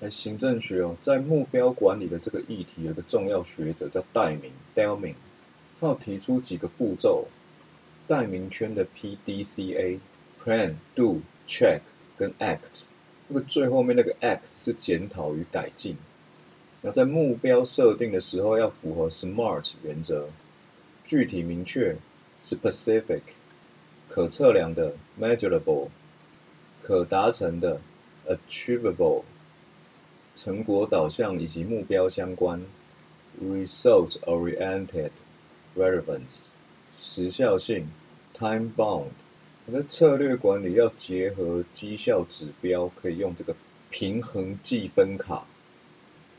来行政学哦，在目标管理的这个议题，有个重要学者叫戴明 （Delming），他有提出几个步骤。戴明圈的 PDCA：Plan、Do、Check 跟 Act。那个最后面那个 Act 是检讨与改进。然后在目标设定的时候，要符合 SMART 原则：具体明确 （Specific）、可测量的 （Measurable）、可达成的 （Achievable）、成果导向以及目标相关 （Result-oriented relevance）、时效性 （Time-bound）。那策略管理要结合绩效指标，可以用这个平衡计分卡。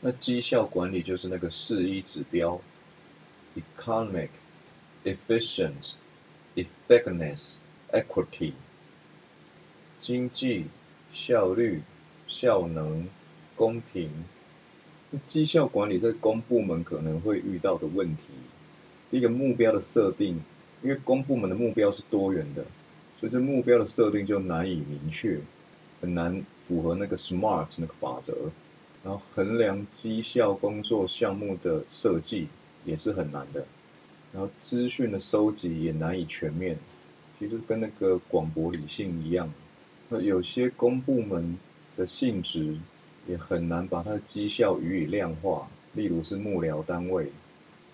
那绩效管理就是那个四一指标：economic、efficient、effectiveness、equity。经济、效率、效能、公平。绩效管理在公部门可能会遇到的问题，第一个目标的设定，因为公部门的目标是多元的，所以这目标的设定就难以明确，很难符合那个 SMART 那个法则。然后衡量绩效工作项目的设计也是很难的，然后资讯的收集也难以全面，其实跟那个广博理性一样，那有些公部门的性质也很难把它的绩效予以量化，例如是幕僚单位，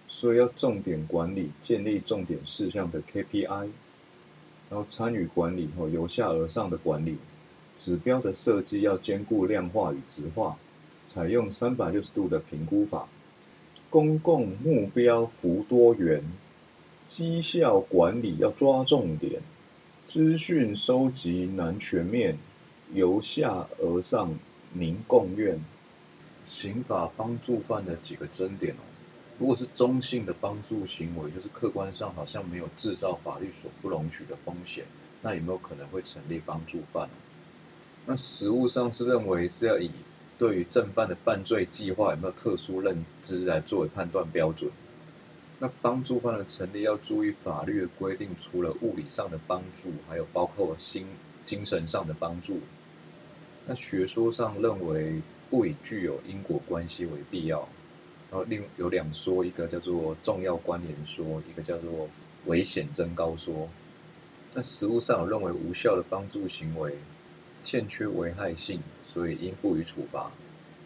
所以要重点管理，建立重点事项的 KPI，然后参与管理后由下而上的管理，指标的设计要兼顾量化与质化。采用三百六十度的评估法，公共目标幅多元，绩效管理要抓重点，资讯收集难全面，由下而上民共院。刑法帮助犯的几个争点哦，如果是中性的帮助行为，就是客观上好像没有制造法律所不容许的风险，那有没有可能会成立帮助犯？那实务上是认为是要以。对于正犯的犯罪计划有没有特殊认知来作为判断标准？那帮助犯的成立要注意法律的规定，除了物理上的帮助，还有包括心精神上的帮助。那学说上认为不以具有因果关系为必要。然后另有两说，一个叫做重要关联说，一个叫做危险增高说。在实务上有认为无效的帮助行为欠缺危害性。所以应不予处罚。